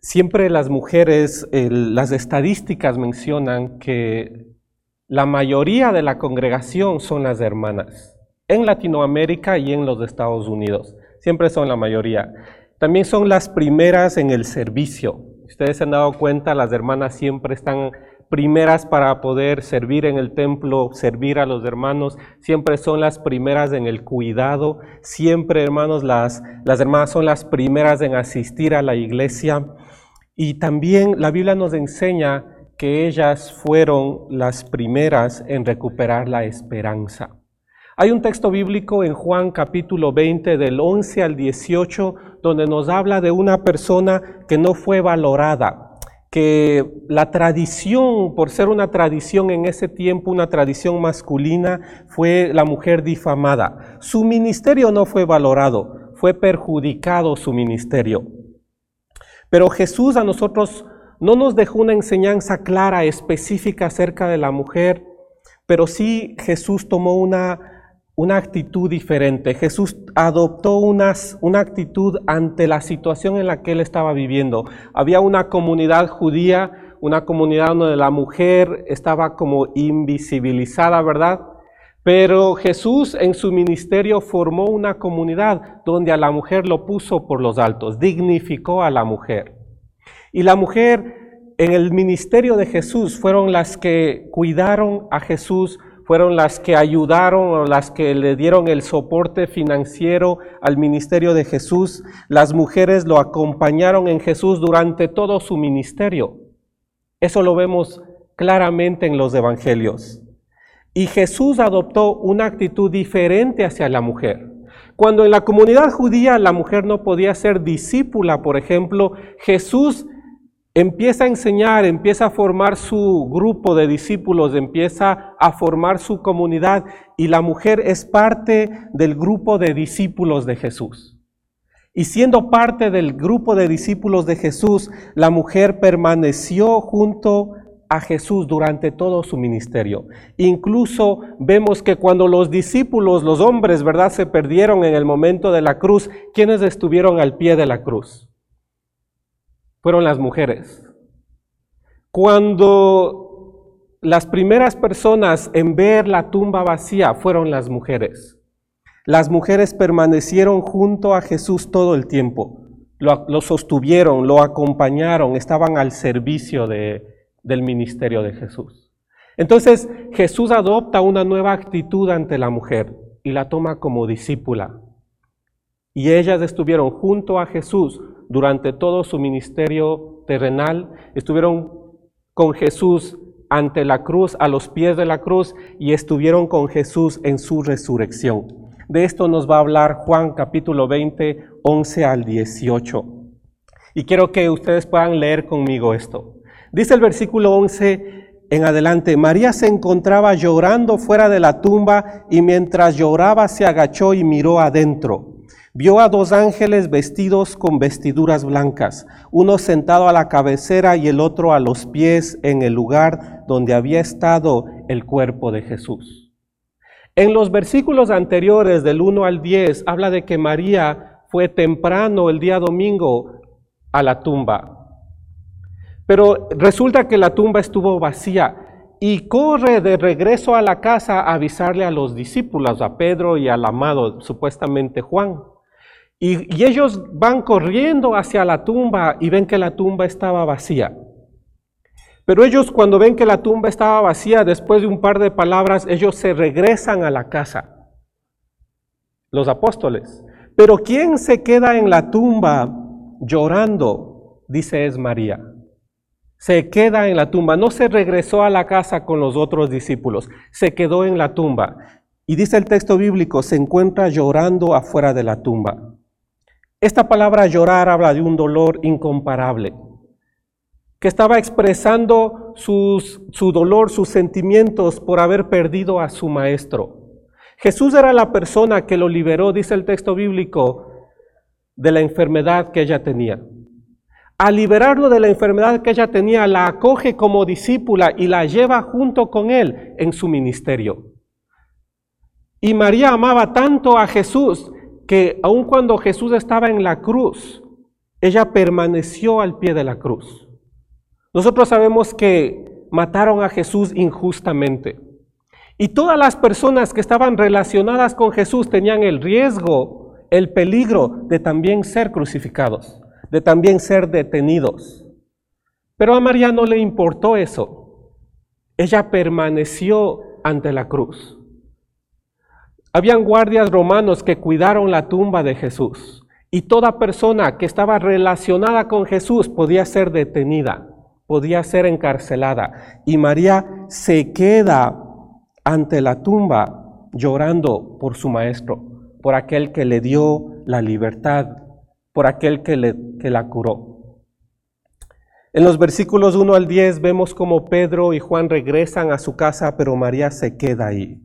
Siempre las mujeres, las estadísticas mencionan que la mayoría de la congregación son las hermanas, en Latinoamérica y en los Estados Unidos. Siempre son la mayoría. También son las primeras en el servicio. Ustedes se han dado cuenta, las hermanas siempre están primeras para poder servir en el templo, servir a los hermanos, siempre son las primeras en el cuidado, siempre hermanos, las, las hermanas son las primeras en asistir a la iglesia. Y también la Biblia nos enseña que ellas fueron las primeras en recuperar la esperanza. Hay un texto bíblico en Juan capítulo 20 del 11 al 18 donde nos habla de una persona que no fue valorada, que la tradición, por ser una tradición en ese tiempo, una tradición masculina, fue la mujer difamada. Su ministerio no fue valorado, fue perjudicado su ministerio. Pero Jesús a nosotros no nos dejó una enseñanza clara, específica acerca de la mujer, pero sí Jesús tomó una, una actitud diferente. Jesús adoptó una actitud ante la situación en la que él estaba viviendo. Había una comunidad judía, una comunidad donde la mujer estaba como invisibilizada, ¿verdad? Pero Jesús en su ministerio formó una comunidad donde a la mujer lo puso por los altos, dignificó a la mujer. Y la mujer en el ministerio de Jesús fueron las que cuidaron a Jesús, fueron las que ayudaron o las que le dieron el soporte financiero al ministerio de Jesús. Las mujeres lo acompañaron en Jesús durante todo su ministerio. Eso lo vemos claramente en los evangelios. Y Jesús adoptó una actitud diferente hacia la mujer. Cuando en la comunidad judía la mujer no podía ser discípula, por ejemplo, Jesús empieza a enseñar, empieza a formar su grupo de discípulos, empieza a formar su comunidad y la mujer es parte del grupo de discípulos de Jesús. Y siendo parte del grupo de discípulos de Jesús, la mujer permaneció junto a Jesús durante todo su ministerio. Incluso vemos que cuando los discípulos, los hombres, ¿verdad?, se perdieron en el momento de la cruz, ¿quiénes estuvieron al pie de la cruz? Fueron las mujeres. Cuando las primeras personas en ver la tumba vacía fueron las mujeres. Las mujeres permanecieron junto a Jesús todo el tiempo. Lo, lo sostuvieron, lo acompañaron, estaban al servicio de, del ministerio de Jesús. Entonces Jesús adopta una nueva actitud ante la mujer y la toma como discípula. Y ellas estuvieron junto a Jesús durante todo su ministerio terrenal, estuvieron con Jesús ante la cruz, a los pies de la cruz, y estuvieron con Jesús en su resurrección. De esto nos va a hablar Juan capítulo 20, 11 al 18. Y quiero que ustedes puedan leer conmigo esto. Dice el versículo 11 en adelante, María se encontraba llorando fuera de la tumba y mientras lloraba se agachó y miró adentro. Vio a dos ángeles vestidos con vestiduras blancas, uno sentado a la cabecera y el otro a los pies en el lugar donde había estado el cuerpo de Jesús. En los versículos anteriores del 1 al 10 habla de que María fue temprano el día domingo a la tumba pero resulta que la tumba estuvo vacía y corre de regreso a la casa a avisarle a los discípulos, a Pedro y al amado, supuestamente Juan. Y, ellos van corriendo hacia la tumba y ven que la tumba estaba vacía. Pero ellos cuando ven que la tumba estaba vacía, después de un par de palabras, ellos se regresan a la casa. Los apóstoles. Pero ¿quién se queda en la tumba llorando? Dice es María se queda en la tumba, no se regresó a la casa con los otros discípulos, se quedó en la tumba. Y dice el texto bíblico, se encuentra llorando afuera de la tumba. Esta palabra llorar habla de un dolor incomparable, que estaba expresando su dolor, sus sentimientos por haber perdido a su maestro. Jesús era la persona que lo liberó, dice el texto bíblico, de la enfermedad que ella tenía al liberarlo de la enfermedad que ella tenía, la acoge como discípula y la lleva junto con él en su ministerio. Y María amaba tanto a Jesús que aun cuando Jesús estaba en la cruz, ella permaneció al pie de la cruz. Nosotros sabemos que mataron a Jesús injustamente. Y todas las personas que estaban relacionadas con Jesús tenían el riesgo, el peligro de también ser crucificados, de también ser detenidos. Pero a María no le importó eso. Ella permaneció ante la cruz. Habían guardias romanos que cuidaron la tumba de Jesús y toda persona que estaba relacionada con Jesús podía ser detenida, podía ser encarcelada. Y María se queda ante la tumba llorando por su maestro, por aquel que le dio la libertad, por aquel que, le, que la curó. En los versículos 1 al 10 vemos como Pedro y Juan regresan a su casa, pero María se queda ahí.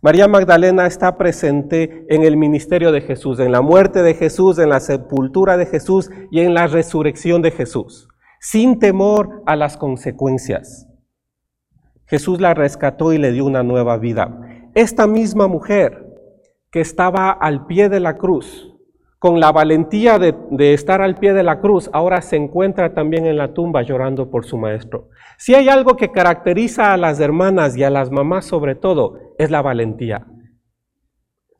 María Magdalena está presente en el ministerio de Jesús, en la muerte de Jesús, en la sepultura de Jesús y en la resurrección de Jesús, sin temor a las consecuencias. Jesús la rescató y le dio una nueva vida. Esta misma mujer que estaba al pie de la cruz, con la valentía de, estar al pie de la cruz, ahora se encuentra también en la tumba llorando por su maestro. Si hay algo que caracteriza a las hermanas y a las mamás sobre todo, es la valentía.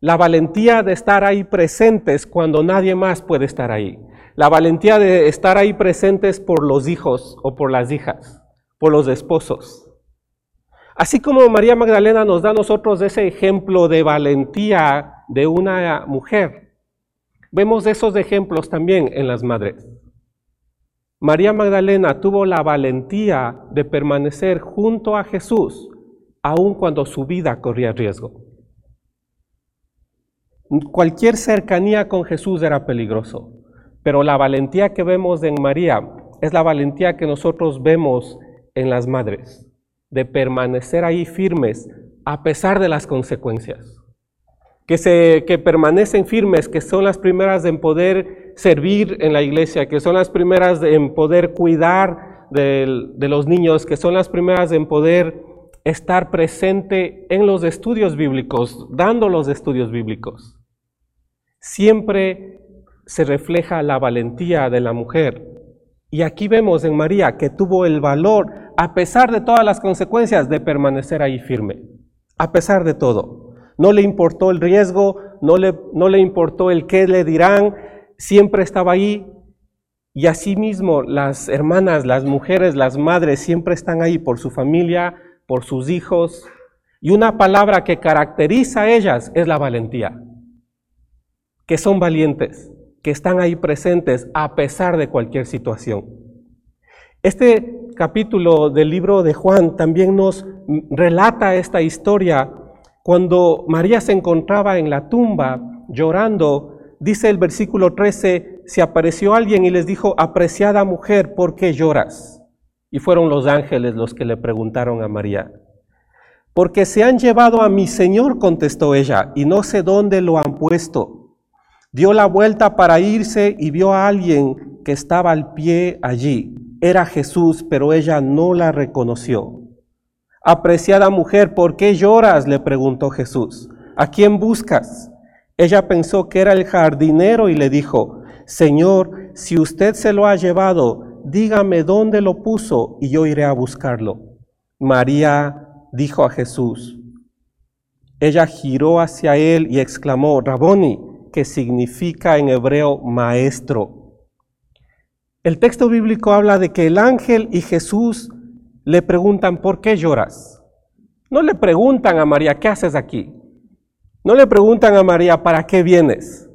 La valentía de estar ahí presentes cuando nadie más puede estar ahí. La valentía de estar ahí presentes por los hijos o por las hijas, por los esposos. Así como María Magdalena nos da a nosotros ese ejemplo de valentía de una mujer, vemos esos ejemplos también en las madres. María Magdalena tuvo la valentía de permanecer junto a Jesús, aun cuando su vida corría riesgo. Cualquier cercanía con Jesús era peligroso, pero la valentía que vemos en María es la valentía que nosotros vemos en las madres de permanecer ahí firmes a pesar de las consecuencias. Que, se, que permanecen firmes, que son las primeras en poder servir en la iglesia, que son las primeras en poder cuidar de, de los niños, que son las primeras en poder estar presente en los estudios bíblicos, dando los estudios bíblicos. Siempre se refleja la valentía de la mujer. Y aquí vemos en María que tuvo el valor a pesar de todas las consecuencias, de permanecer ahí firme, a pesar de todo. No le importó el riesgo, no le, no le importó el qué le dirán, siempre estaba ahí. Y asimismo las hermanas, las mujeres, las madres siempre están ahí por su familia, por sus hijos. Y una palabra que caracteriza a ellas es la valentía, que son valientes, que están ahí presentes a pesar de cualquier situación. Este capítulo del libro de Juan también nos relata esta historia. Cuando María se encontraba en la tumba llorando, dice el versículo 13, se apareció alguien y les dijo, apreciada mujer, ¿por qué lloras? Y fueron los ángeles los que le preguntaron a María. Porque se han llevado a mi Señor, contestó ella, y no sé dónde lo han puesto. Dio la vuelta para irse y vio a alguien que estaba al pie allí era Jesús, pero ella no la reconoció. Apreciada mujer, ¿por qué lloras? le preguntó Jesús. ¿A quién buscas? Ella pensó que era el jardinero y le dijo, Señor, si usted se lo ha llevado, dígame dónde lo puso y yo iré a buscarlo. María dijo a Jesús. Ella giró hacia él y exclamó, Raboni, que significa en hebreo maestro. El texto bíblico habla de que el ángel y Jesús le preguntan, ¿por qué lloras? No le preguntan a María, ¿qué haces aquí? No le preguntan a María, ¿para qué vienes?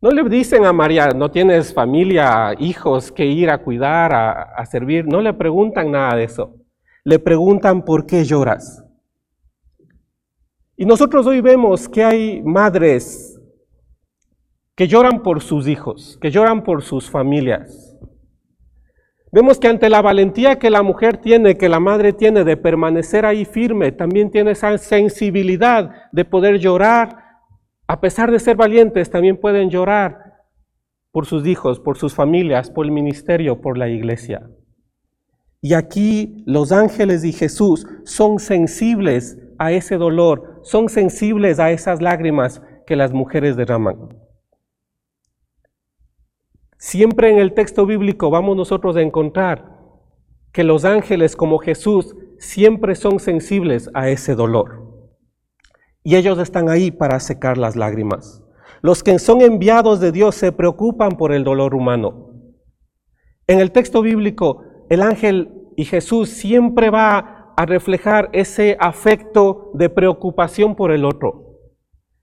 No le dicen a María, no tienes familia, hijos que ir a cuidar, a, servir. No le preguntan nada de eso. Le preguntan, ¿por qué lloras? Y nosotros hoy vemos que hay madres que lloran por sus hijos, que lloran por sus familias, Vemos que ante la valentía que la mujer tiene, que la madre tiene de permanecer ahí firme, también tiene esa sensibilidad de poder llorar. A pesar de ser valientes, también pueden llorar por sus hijos, por sus familias, por el ministerio, por la iglesia. Y aquí los ángeles y Jesús son sensibles a ese dolor, son sensibles a esas lágrimas que las mujeres derraman. Siempre en el texto bíblico vamos nosotros a encontrar que los ángeles como Jesús siempre son sensibles a ese dolor. Y ellos están ahí para secar las lágrimas. Los que son enviados de Dios se preocupan por el dolor humano. En el texto bíblico, el ángel y Jesús siempre va a reflejar ese afecto de preocupación por el otro.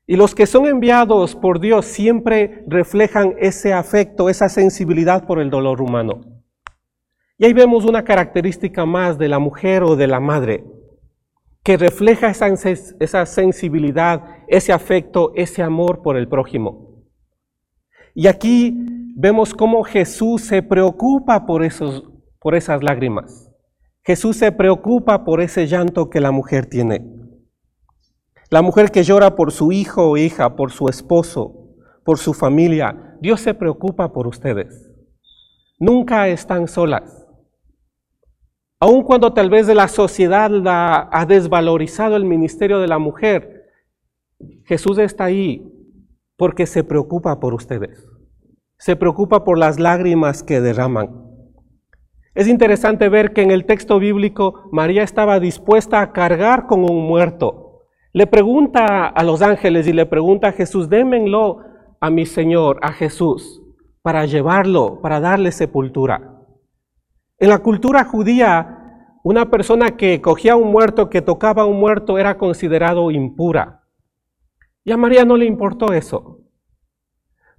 Y los que son enviados por Dios siempre reflejan ese afecto, esa sensibilidad por el dolor humano. Y ahí vemos una característica más de la mujer o de la madre, que refleja esa, esa sensibilidad, ese afecto, ese amor por el prójimo. Y aquí vemos cómo Jesús se preocupa por, esos, por esas lágrimas. Jesús se preocupa por ese llanto que la mujer tiene. La mujer que llora por su hijo o hija, por su esposo, por su familia, Dios se preocupa por ustedes. Nunca están solas. Aun cuando tal vez la sociedad ha desvalorizado el ministerio de la mujer, Jesús está ahí porque se preocupa por ustedes. Se preocupa por las lágrimas que derraman. Es interesante ver que en el texto bíblico María estaba dispuesta a cargar con un muerto le pregunta a los ángeles y le pregunta a Jesús, démenlo a mi Señor, a Jesús, para llevarlo, para darle sepultura. En la cultura judía, una persona que cogía un muerto, que tocaba un muerto, era considerado impura. Y a María no le importó eso,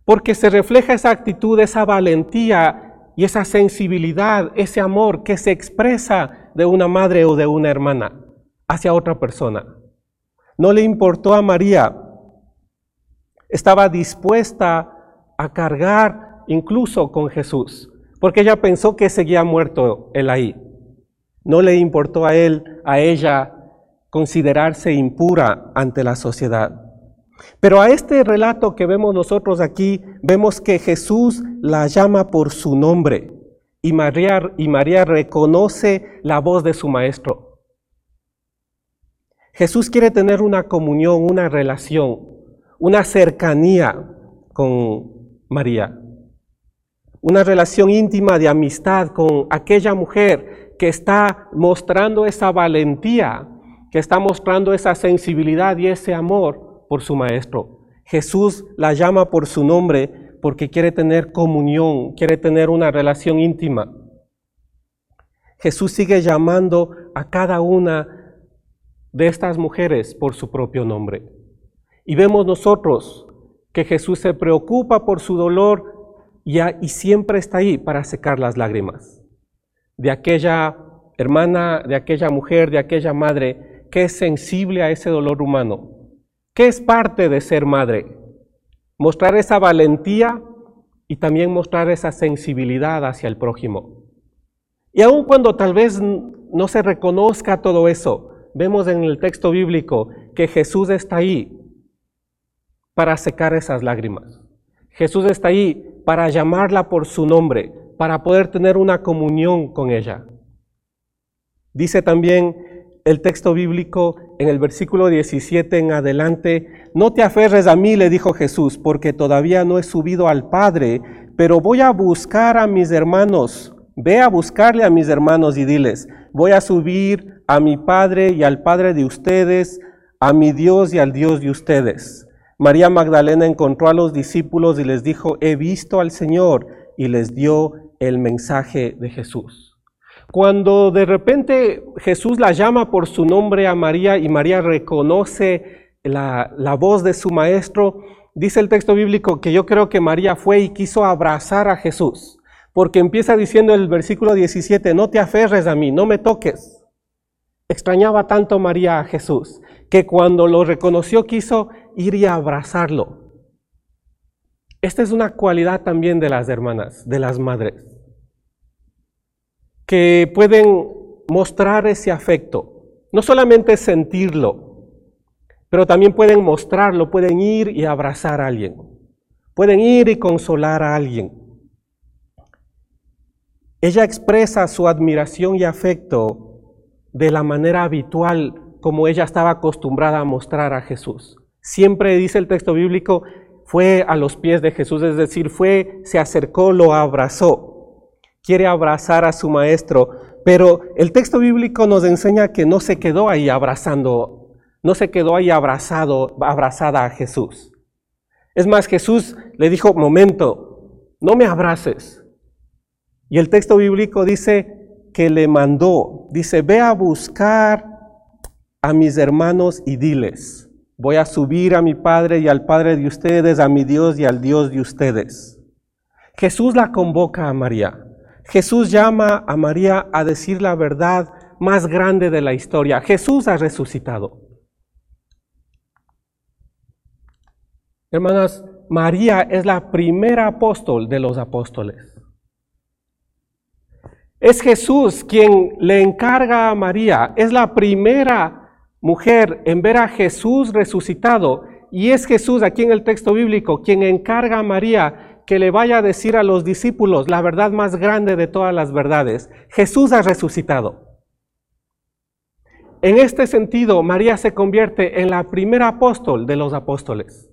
porque se refleja esa actitud, esa valentía y esa sensibilidad, ese amor que se expresa de una madre o de una hermana hacia otra persona. No le importó a María. Estaba dispuesta a cargar incluso con Jesús, porque ella pensó que seguía muerto él ahí. No le importó a él, a ella, considerarse impura ante la sociedad. Pero a este relato que vemos nosotros aquí, vemos que Jesús la llama por su nombre y María, y María reconoce la voz de su maestro. Jesús quiere tener una comunión, una relación, una cercanía con María. Una relación íntima de amistad con aquella mujer que está mostrando esa valentía, que está mostrando esa sensibilidad y ese amor por su maestro. Jesús la llama por su nombre porque quiere tener comunión, quiere tener una relación íntima. Jesús sigue llamando a cada una de estas mujeres por su propio nombre. Y vemos nosotros que Jesús se preocupa por su dolor y, y, siempre está ahí para secar las lágrimas de aquella hermana, de aquella mujer, de aquella madre que es sensible a ese dolor humano. ¿Qué es parte de ser madre? Mostrar esa valentía y también mostrar esa sensibilidad hacia el prójimo. Y aun cuando tal vez no se reconozca todo eso, vemos en el texto bíblico que Jesús está ahí para secar esas lágrimas. Jesús está ahí para llamarla por su nombre, para poder tener una comunión con ella. Dice también el texto bíblico en el versículo 17 en adelante, no te aferres a mí, le dijo Jesús, porque todavía no he subido al Padre, pero voy a buscar a mis hermanos. Ve a buscarle a mis hermanos y diles, voy a subir a mi Padre y al Padre de ustedes, a mi Dios y al Dios de ustedes. María Magdalena encontró a los discípulos y les dijo, he visto al Señor, y les dio el mensaje de Jesús. Cuando de repente Jesús la llama por su nombre a María y María reconoce la, la voz de su maestro, dice el texto bíblico que yo creo que María fue y quiso abrazar a Jesús, porque empieza diciendo el versículo 17, no te aferres a mí, no me toques. Extrañaba tanto María a Jesús que cuando lo reconoció quiso ir y abrazarlo. Esta es una cualidad también de las hermanas, de las madres, que pueden mostrar ese afecto, no solamente sentirlo, pero también pueden mostrarlo, pueden ir y abrazar a alguien, pueden ir y consolar a alguien. Ella expresa su admiración y afecto de la manera habitual como ella estaba acostumbrada a mostrar a Jesús. Siempre dice el texto bíblico, fue a los pies de Jesús, es decir, fue, se acercó, lo abrazó. Quiere abrazar a su maestro, pero el texto bíblico nos enseña que no se quedó ahí abrazando, no se quedó ahí abrazado, abrazada a Jesús. Es más, Jesús le dijo, momento, no me abraces. Y el texto bíblico dice que le mandó, dice, ve a buscar a mis hermanos y diles, voy a subir a mi Padre y al Padre de ustedes, a mi Dios y al Dios de ustedes. Jesús la convoca a María. Jesús llama a María a decir la verdad más grande de la historia. Jesús ha resucitado. Hermanas, María es la primera apóstol de los apóstoles. Es Jesús quien le encarga a María, es la primera mujer en ver a Jesús resucitado y es Jesús aquí en el texto bíblico quien encarga a María que le vaya a decir a los discípulos la verdad más grande de todas las verdades. Jesús ha resucitado. En este sentido, María se convierte en la primera apóstol de los apóstoles.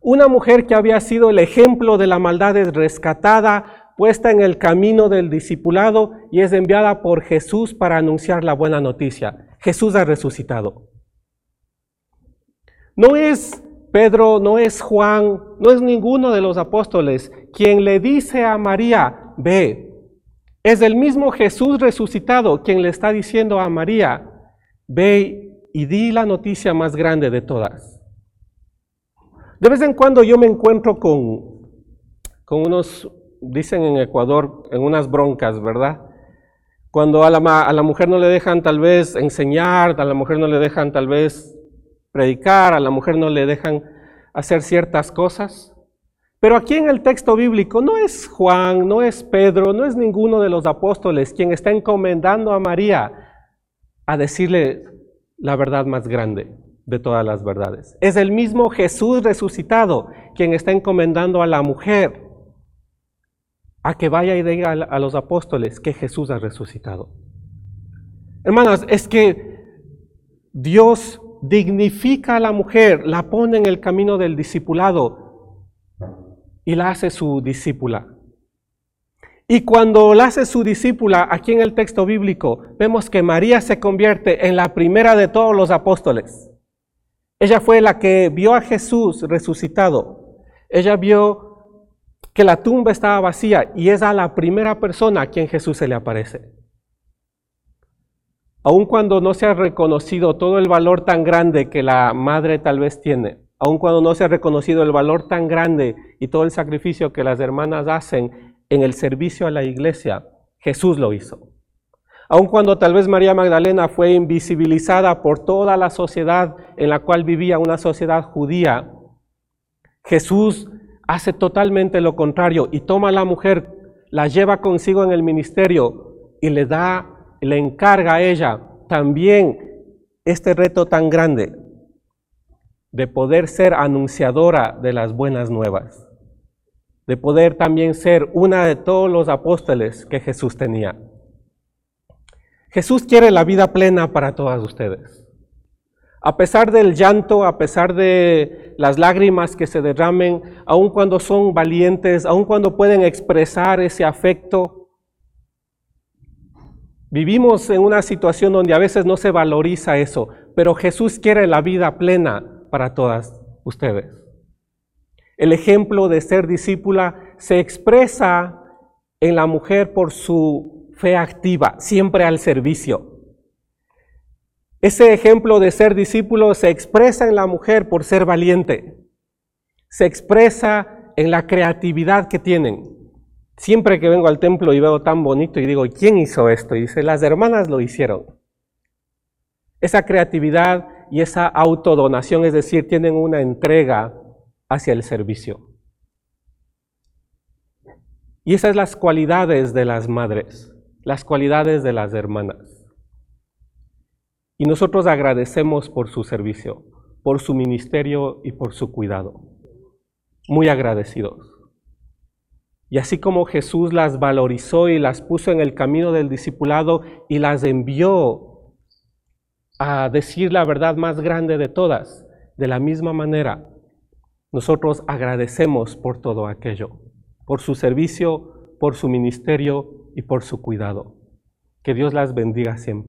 Una mujer que había sido el ejemplo de la maldad es rescatada, puesta en el camino del discipulado y es enviada por Jesús para anunciar la buena noticia. Jesús ha resucitado. No es Pedro, no es Juan, no es ninguno de los apóstoles quien le dice a María, ve. Es el mismo Jesús resucitado quien le está diciendo a María, ve y di la noticia más grande de todas. De vez en cuando yo me encuentro con, con unos, dicen en Ecuador, en unas broncas, ¿verdad? Cuando a la, a la mujer no le dejan tal vez enseñar, a la mujer no le dejan tal vez predicar, a la mujer no le dejan hacer ciertas cosas. Pero aquí en el texto bíblico no es Juan, no es Pedro, no es ninguno de los apóstoles quien está encomendando a María a decirle la verdad más grande de todas las verdades. Es el mismo Jesús resucitado quien está encomendando a la mujer a que vaya y diga a los apóstoles que Jesús ha resucitado. Hermanas, es que Dios dignifica a la mujer, la pone en el camino del discipulado y la hace su discípula. Y cuando la hace su discípula, aquí en el texto bíblico, vemos que María se convierte en la primera de todos los apóstoles. Ella fue la que vio a Jesús resucitado. Ella vio que la tumba estaba vacía y es a la primera persona a quien Jesús se le aparece. Aun cuando no se ha reconocido todo el valor tan grande que la madre tal vez tiene, aun cuando no se ha reconocido el valor tan grande y todo el sacrificio que las hermanas hacen en el servicio a la iglesia, Jesús lo hizo. Aun cuando tal vez María Magdalena fue invisibilizada por toda la sociedad en la cual vivía, una sociedad judía, Jesús hace totalmente lo contrario y toma a la mujer, la lleva consigo en el ministerio y le da, le encarga a ella también este reto tan grande de poder ser anunciadora de las buenas nuevas, de poder también ser una de todos los apóstoles que Jesús tenía. Jesús quiere la vida plena para todas ustedes. A pesar del llanto, a pesar de las lágrimas que se derramen, aun cuando son valientes, aun cuando pueden expresar ese afecto, vivimos en una situación donde a veces no se valoriza eso, pero Jesús quiere la vida plena para todas ustedes. El ejemplo de ser discípula se expresa en la mujer por su fe activa, siempre al servicio. Ese ejemplo de ser discípulo se expresa en la mujer por ser valiente, se expresa en la creatividad que tienen. Siempre que vengo al templo y veo tan bonito y digo, ¿quién hizo esto? Y dice, las hermanas lo hicieron. Esa creatividad y esa autodonación, es decir, tienen una entrega hacia el servicio. Y esas son las cualidades de las madres las cualidades de las hermanas. Y nosotros agradecemos por su servicio, por su ministerio y por su cuidado. Muy agradecidos. Y así como Jesús las valorizó y las puso en el camino del discipulado y las envió a decir la verdad más grande de todas, de la misma manera, Nosotros agradecemos por todo aquello, por su servicio, por su ministerio y por su cuidado. Que Dios las bendiga siempre.